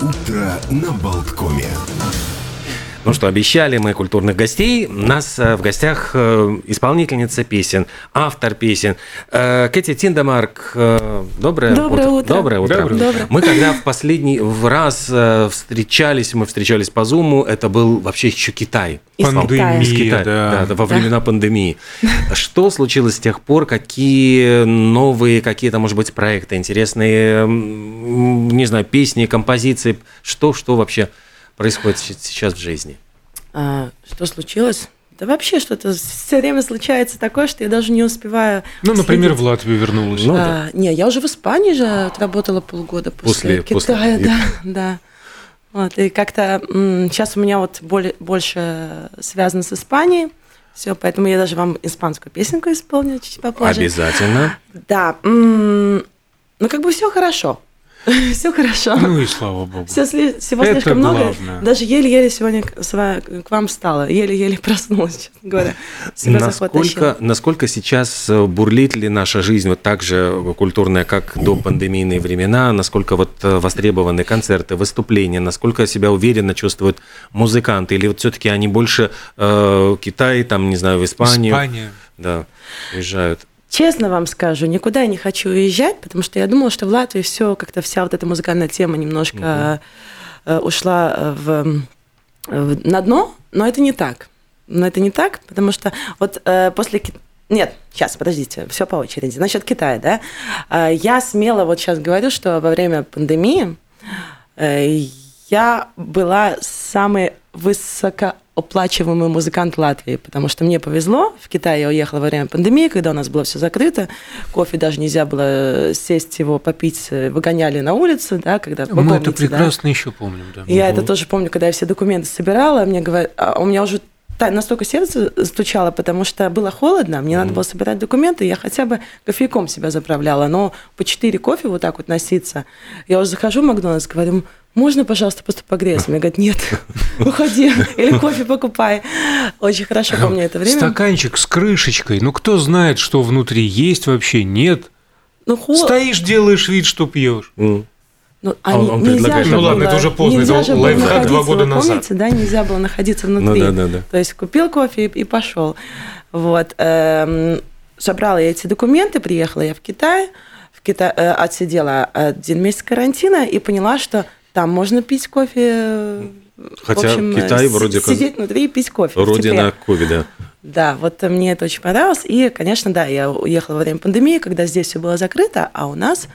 Утро на Болткоме. Ну что, обещали мы культурных гостей. У нас э, в гостях э, исполнительница песен, автор песен. Э, Кэти Тиндемарк. Доброе, Доброе утро. Доброе утро. Доброе. Доброе. Мы когда в последний в раз встречались, мы встречались по Зуму, это был вообще еще Китай. Из Пандемия, Из Китая, да. да, да, во времена пандемии. Что случилось с тех пор? Какие новые, какие-то, может быть, проекты интересные, не знаю, песни, композиции? Что, что вообще происходит сейчас в жизни? А, что случилось? Да вообще что-то все время случается такое, что я даже не успеваю. Ну, например, в следить. Латвию вернулась. Ну, А, не, я уже в Испании же отработала полгода после, После- после- Китая, и- да, да. Вот, и как-то сейчас у меня вот более, больше связано с Испанией. Все, поэтому я даже вам испанскую песенку исполню чуть попозже. Обязательно. Да. Ну, как бы все хорошо. Все хорошо. Ну и слава богу. Все, всего Это слишком много. главное. Даже еле-еле сегодня к, с ва- к вам встала. Еле-еле проснулась, честно говоря. Себя Насколько, насколько сейчас э, бурлит ли наша жизнь вот так же культурная, как до пандемийные времена? Насколько вот э, востребованы концерты, выступления? Насколько себя уверенно чувствуют музыканты? Или вот все-таки они больше э, Китай, там, не знаю, в Испанию? Испания. Да, уезжают. Честно вам скажу, никуда я не хочу уезжать, потому что я думала, что в Латвии все как-то вся вот эта музыкальная тема немножко э, ушла э, в, в- на дно, но это не так. Но это не так, потому что вот э, после нет, сейчас, подождите, все по очереди. Насчет Китая, да. Э, Я смело вот сейчас говорю, что во время пандемии э, я была самой высокооплачиваемый музыкант Латвии, потому что мне повезло. В Китай я уехала во время пандемии, когда у нас было все закрыто. Кофе даже нельзя было сесть его попить, э, выгоняли на улицу, да, когда вы Мы это помните, да? прекрасно еще помним, да. Я это тоже помню, когда я все документы собирала, мне говорят, а у меня уже настолько сердце стучало, потому что было холодно, мне надо было собирать документы, я хотя бы кофейком себя заправляла, но по 4 кофе вот так вот носиться. Я уже захожу в Макдональдс, говорю, можно, пожалуйста, просто погреться? Мне говорят, нет, уходи, или кофе покупай. Очень хорошо помню это время. Стаканчик с крышечкой. Ну, кто знает, что внутри есть вообще, нет. Ну, хол- Стоишь, делаешь вид, что пьешь. Ну, А он нельзя предлагает- же Ну ладно, было- это уже поздно, это лайфхак два года вы назад. Помните, да, нельзя было находиться внутри. Ну да, да, да. То есть купил кофе и, и пошел. Вот. эм, собрала я эти документы, приехала я в Китай, в Китай э, отсидела один месяц карантина и поняла, что там можно пить кофе. э, в Хотя общем, Китай вроде как сидеть внутри и пить кофе. Родина ковида. Да, вот мне это очень понравилось. И, конечно, да, я уехала во время пандемии, когда здесь все было закрыто, а у нас,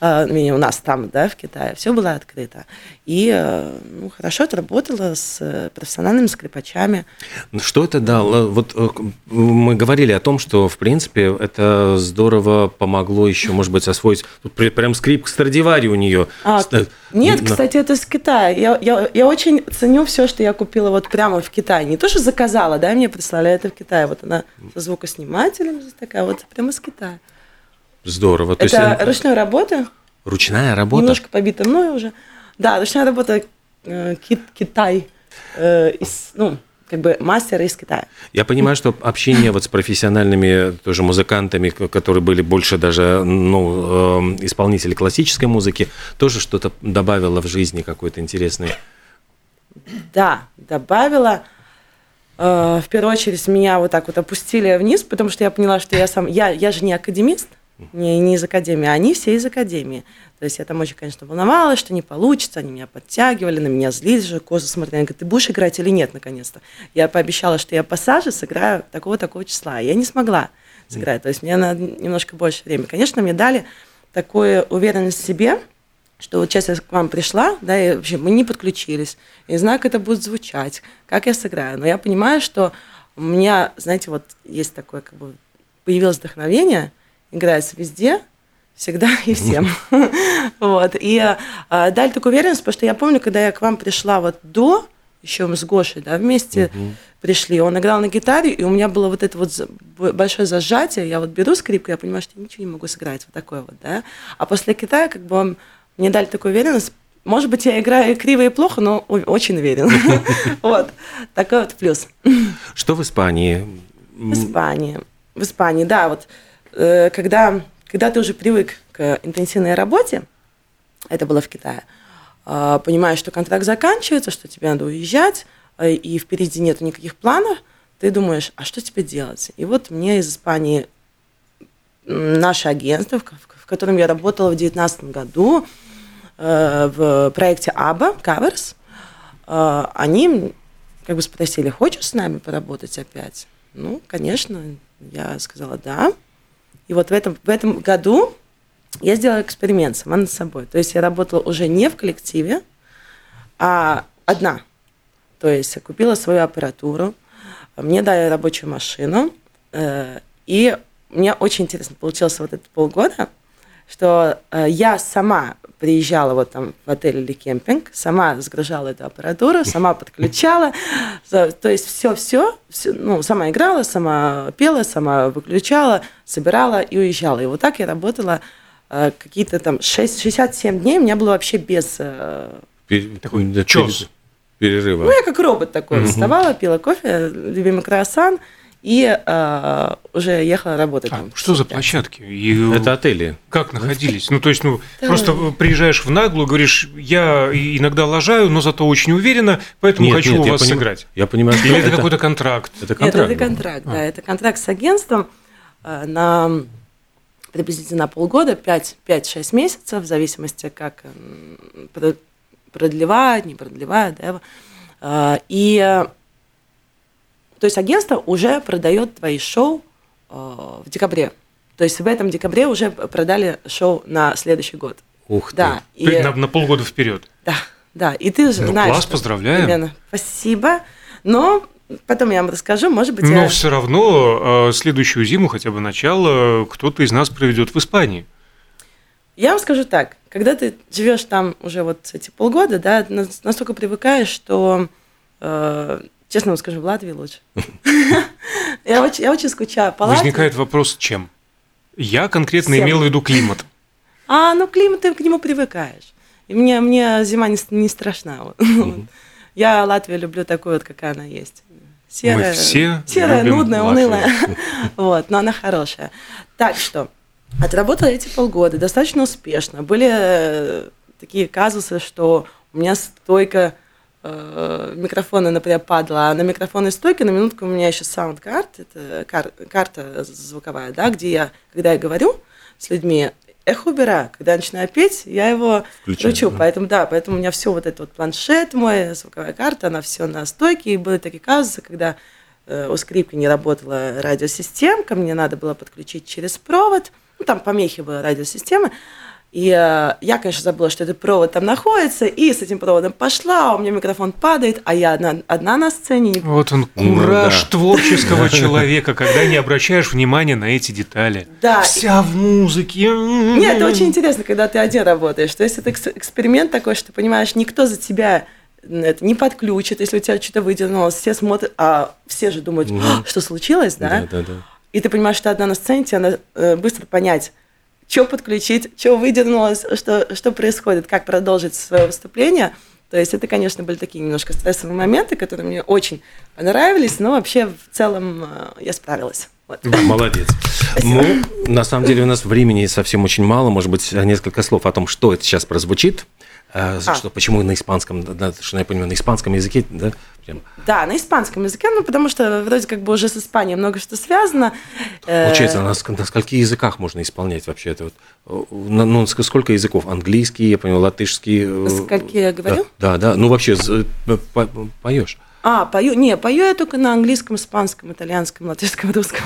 у нас там, да, в Китае, все было открыто. И э, ну, хорошо отработала с э, профессиональными скрипачами. Ну, Что это дало? Вот э, мы говорили о том, что, в принципе, это здорово помогло еще, может быть, освоить. Тут прям скрип Страдивари у нее. А, нет, кстати, это из Китая. Я, я, я очень ценю все, что я купила вот прямо в Китае. Не то, что заказала, да, мне прислали, а это в Китае. Вот она со звукоснимателем здесь такая, вот прямо из Китая. Здорово. То есть, это ручная работа. ручная работа. Немножко побита мной уже. Да, ручная работа э, Ки- Китай, э, из, ну, как бы мастер из Китая. Я понимаю, что общение вот с профессиональными тоже музыкантами, которые были больше даже ну, э, исполнители классической музыки, тоже что-то добавило в жизни какой-то интересный. Да, добавила. Э, в первую очередь меня вот так вот опустили вниз, потому что я поняла, что я сам, я, я же не академист, не, не из академии, а они все из академии. То есть я там очень, конечно, волновалась, что не получится, они меня подтягивали, на меня злились же, козы смотрели, они говорят, ты будешь играть или нет, наконец-то. Я пообещала, что я пассажи сыграю такого-такого числа, я не смогла сыграть, то есть мне надо немножко больше времени. Конечно, мне дали такую уверенность в себе, что вот сейчас я к вам пришла, да, и вообще мы не подключились, я не знаю, как это будет звучать, как я сыграю, но я понимаю, что у меня, знаете, вот есть такое, как бы, появилось вдохновение, играется везде, всегда и всем. Вот, и а, дали такую уверенность, потому что я помню, когда я к вам пришла вот до, еще мы с Гошей, да, вместе пришли, он играл на гитаре, и у меня было вот это вот большое зажатие, я вот беру скрипку, я понимаю, что я ничего не могу сыграть, вот такое вот, да, а после Китая, как бы, он- мне дали такую уверенность, может быть, я играю криво и плохо, но очень уверен. Вот, такой вот плюс. Что в Испании? В Испании. В Испании, да, вот когда, когда ты уже привык к интенсивной работе, это было в Китае, а, понимаешь, что контракт заканчивается, что тебе надо уезжать, а, и впереди нет никаких планов, ты думаешь, а что тебе делать? И вот мне из Испании наше агентство, в, котором я работала в 2019 году, э, в проекте ABBA, Covers, э, они как бы спросили, хочешь с нами поработать опять? Ну, конечно, я сказала да. И вот в этом, в этом году я сделала эксперимент сама над собой. То есть я работала уже не в коллективе, а одна. То есть я купила свою аппаратуру, мне дали рабочую машину, э, и мне очень интересно получилось вот это полгода, что э, я сама приезжала вот там в отель или кемпинг, сама загружала эту аппаратуру, сама подключала, то есть все-все, ну, сама играла, сама пела, сама выключала, собирала и уезжала. И вот так я работала э, какие-то там 6, 67 дней, у меня было вообще без... Э, такой да, перерыва. Ну, я как робот такой, вставала, пила кофе, любимый круассан, и э, уже ехала работать. А там, что за площадки? И Это отели. Как находились? Ну, то есть, ну, да. просто приезжаешь в наглую, говоришь, я иногда лажаю, но зато очень уверенно, поэтому нет, хочу нет, у вас поним... сыграть. Я понимаю, что Или это, это какой-то контракт? Это контракт. Нет, это контракт, да. А. Это контракт с агентством э, на приблизительно на полгода, 5-6 месяцев, в зависимости, как продлевают, не продлевают. Да, э, и то есть агентство уже продает твои шоу э, в декабре. То есть в этом декабре уже продали шоу на следующий год. Ух да, ты. И, на, на полгода вперед. Да, да. И ты же ну, знаешь. Класс, поздравляю. Примерно. Спасибо. Но потом я вам расскажу, может быть. Но я... все равно э, следующую зиму, хотя бы начало, кто-то из нас проведет в Испании. Я вам скажу так, когда ты живешь там уже вот эти полгода, да, настолько привыкаешь, что э, Честно вам скажу, в Латвии лучше. Я очень, я очень скучаю по Возникает вопрос, чем? Я конкретно имел в виду климат. А, ну климат, ты к нему привыкаешь. И мне, мне зима не, не страшна. Я Латвию люблю такой вот, какая она есть. Серая, Мы все серая нудная, Латвию. унылая. вот, но она хорошая. Так что, отработала эти полгода достаточно успешно. Были э, такие казусы, что у меня стойка э, микрофона, например, падала, а на микрофонной стойке на минутку у меня еще саунд-карт, это кар, карта звуковая, да, где я, когда я говорю с людьми, эхо убираю. Когда я начинаю петь, я его Включаю, кручу. Да. Поэтому, да, поэтому у меня все вот это вот планшет мой, звуковая карта, она все на стойке. И были такие казусы, когда э, у скрипки не работала радиосистемка, мне надо было подключить через провод. Ну, там помехи были радиосистемы. И э, я, конечно, забыла, что этот провод там находится, и с этим проводом пошла, а у меня микрофон падает, а я одна, одна на сцене. Вот он, кураж ну, да. творческого человека, когда не обращаешь внимания на эти детали. Да. Вся в музыке. Нет, это очень интересно, когда ты один работаешь. То есть это эксперимент такой, что, понимаешь, никто за тебя это не подключит, если у тебя что-то выдернулось, все смотрят, а все же думают, что случилось, да? Да, да, да. И ты понимаешь, что одна на сцене, тебе надо э, быстро понять, что подключить, что выдернулось, что, что происходит, как продолжить свое выступление. То есть это, конечно, были такие немножко стрессовые моменты, которые мне очень понравились, но вообще в целом э, я справилась. Вот. Да, молодец. Спасибо. Ну, на самом деле у нас времени совсем очень мало. Может быть, несколько слов о том, что это сейчас прозвучит. А. Что, почему на испанском, да, что я понимаю, на испанском языке, да? Прям. Да, на испанском языке, ну, потому что вроде как бы уже с Испанией много что связано. Э, Получается, на, на скольких языках можно исполнять вообще это? Вот, ну, сколько языков? Английский, я понял, латышский. Э, скольки я говорю? Да, да, да. ну вообще э, поешь. А, пою, не, пою я только на английском, испанском, итальянском, латышском, русском.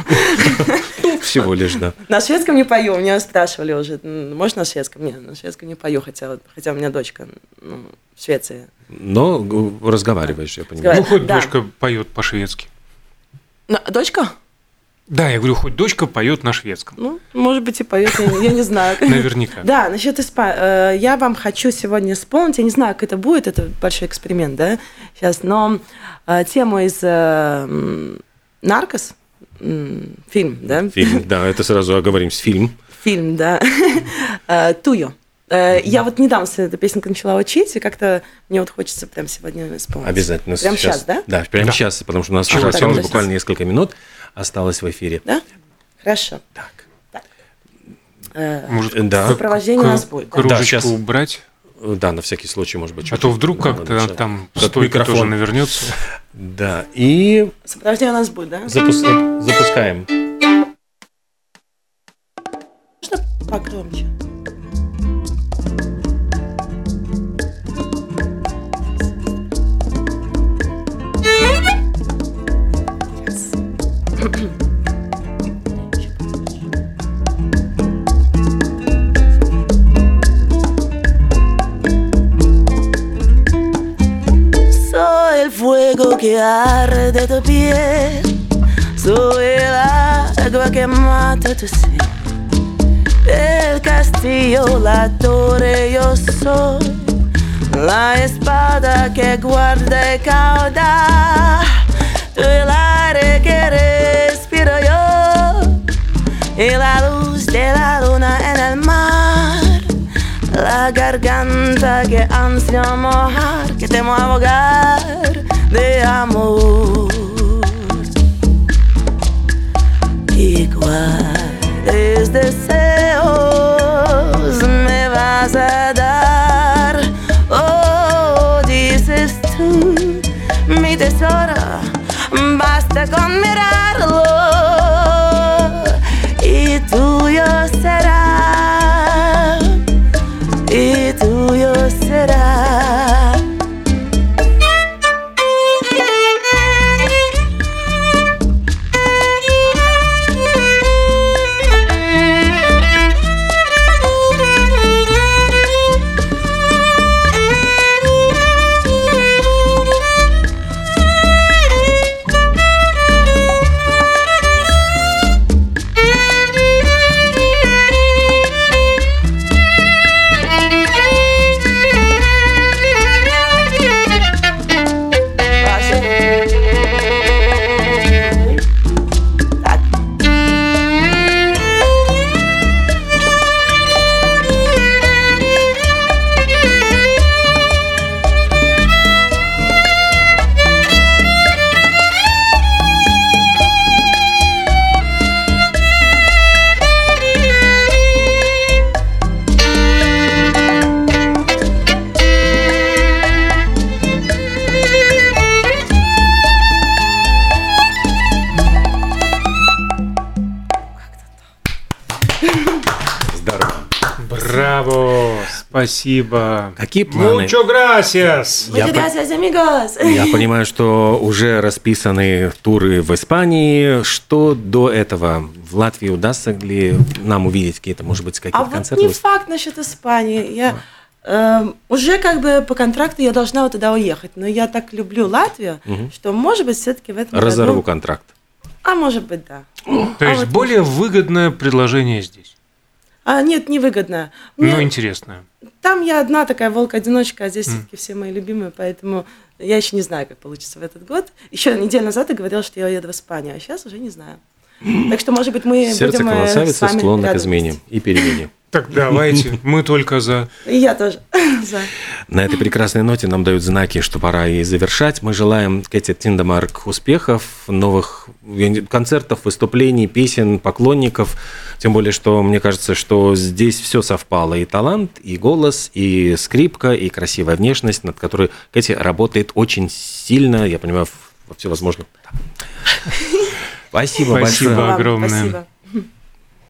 Всего лишь, да. На шведском не пою, меня спрашивали уже, можешь на шведском? Нет, на шведском не пою, хотя, хотя у меня дочка ну, в Швеции. Но разговариваешь, я понимаю. Ну, хоть да. дочка поет по-шведски. Дочка? Да, я говорю, хоть дочка поет на шведском. Ну, может быть, и поет, я, я не знаю. Наверняка. Да, насчет испа... Э, я вам хочу сегодня исполнить, я не знаю, как это будет, это большой эксперимент, да, сейчас, но э, тему из э, «Наркос», фильм, да? Фильм, да, это сразу оговоримся, фильм. Фильм, да. «Туйо». Я вот недавно эту песенку начала учить, и как-то мне вот хочется прямо сегодня исполнить. Обязательно. Прямо сейчас, сейчас да? Да, прямо да. сейчас, потому что у нас осталось буквально несколько минут осталось в эфире. Да? Хорошо. Так. так. Может, да. Сопровождение у нас будет. Кружечку да, сейчас. убрать? Да, на всякий случай, может быть. А то вдруг как-то там стойка тоже навернется. Да, и... Сопровождение у нас будет, да? Запу- запускаем. Можно погромче? Que arde tu piel, soy el agua que mata tu. El castillo, la torre, yo soy la espada que guarda y cauda. Tú el aire que respiro yo y la luz de la luna en el mar. La garganta que ansio mojar, que temo ahogar de amor. Y cuáles deseos me vas a dar. Oh, dices tú, mi tesoro, basta con mirarlo Браво! Спасибо. Какие планы? Mucho gracias! Я Muchas по- gracias, amigos. Я понимаю, что уже расписаны туры в Испании. Что до этого? В Латвии удастся ли нам увидеть какие-то, может быть, А какие-то вот концерты? не факт насчет Испании. Я эм, уже как бы по контракту я должна вот туда уехать, но я так люблю Латвию, что может быть все-таки в этом Разорву году. контракт. А может быть да. То А есть вот более выгодное предложение здесь. А нет, невыгодно. Мне- Ну, интересное. Там я одна такая волк-одиночка, а здесь все-таки все мои любимые, поэтому я еще не знаю, как получится в этот год. Еще неделю назад я говорила, что я уеду в Испанию, а сейчас уже не знаю. Так что, может быть, мы Сердце будем э, красавицы склонно к измене и перемене. Так, давайте, мы только за. И я тоже. за. На этой прекрасной ноте нам дают знаки, что пора и завершать. Мы желаем Кэти Тиндемарк успехов, новых концертов, выступлений, песен, поклонников. Тем более, что мне кажется, что здесь все совпало. И талант, и голос, и скрипка, и красивая внешность, над которой Кэти работает очень сильно, я понимаю, во всевозможных... Спасибо, Спасибо. большое. Огромное. Спасибо.